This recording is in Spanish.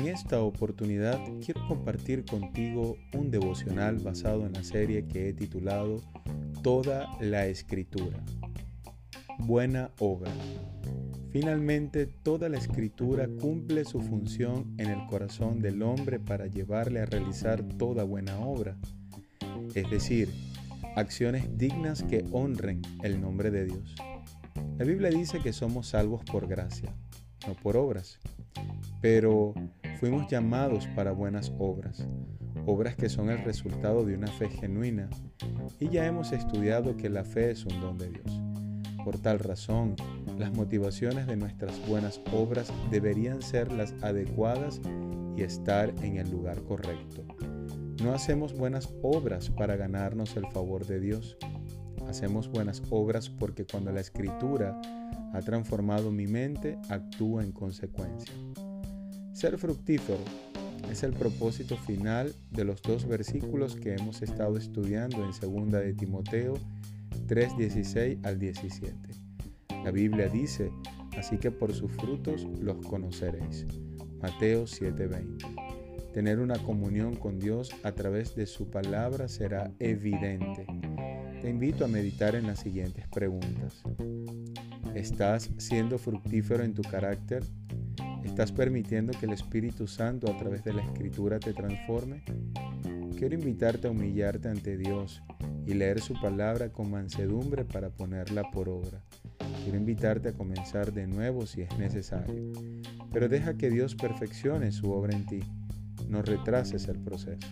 esta oportunidad quiero compartir contigo un devocional basado en la serie que he titulado Toda la Escritura. Buena obra. Finalmente, toda la escritura cumple su función en el corazón del hombre para llevarle a realizar toda buena obra, es decir, acciones dignas que honren el nombre de Dios. La Biblia dice que somos salvos por gracia, no por obras, pero fuimos llamados para buenas obras, obras que son el resultado de una fe genuina, y ya hemos estudiado que la fe es un don de Dios. Por tal razón, las motivaciones de nuestras buenas obras deberían ser las adecuadas y estar en el lugar correcto. No hacemos buenas obras para ganarnos el favor de Dios. Hacemos buenas obras porque cuando la escritura ha transformado mi mente, actúa en consecuencia. Ser fructífero es el propósito final de los dos versículos que hemos estado estudiando en 2 de Timoteo 3:16 al 17. La Biblia dice, así que por sus frutos los conoceréis. Mateo 7:20. Tener una comunión con Dios a través de su palabra será evidente. Te invito a meditar en las siguientes preguntas. ¿Estás siendo fructífero en tu carácter? ¿Estás permitiendo que el Espíritu Santo a través de la Escritura te transforme? Quiero invitarte a humillarte ante Dios y leer su palabra con mansedumbre para ponerla por obra. Quiero invitarte a comenzar de nuevo si es necesario, pero deja que Dios perfeccione su obra en ti. No retrases el proceso.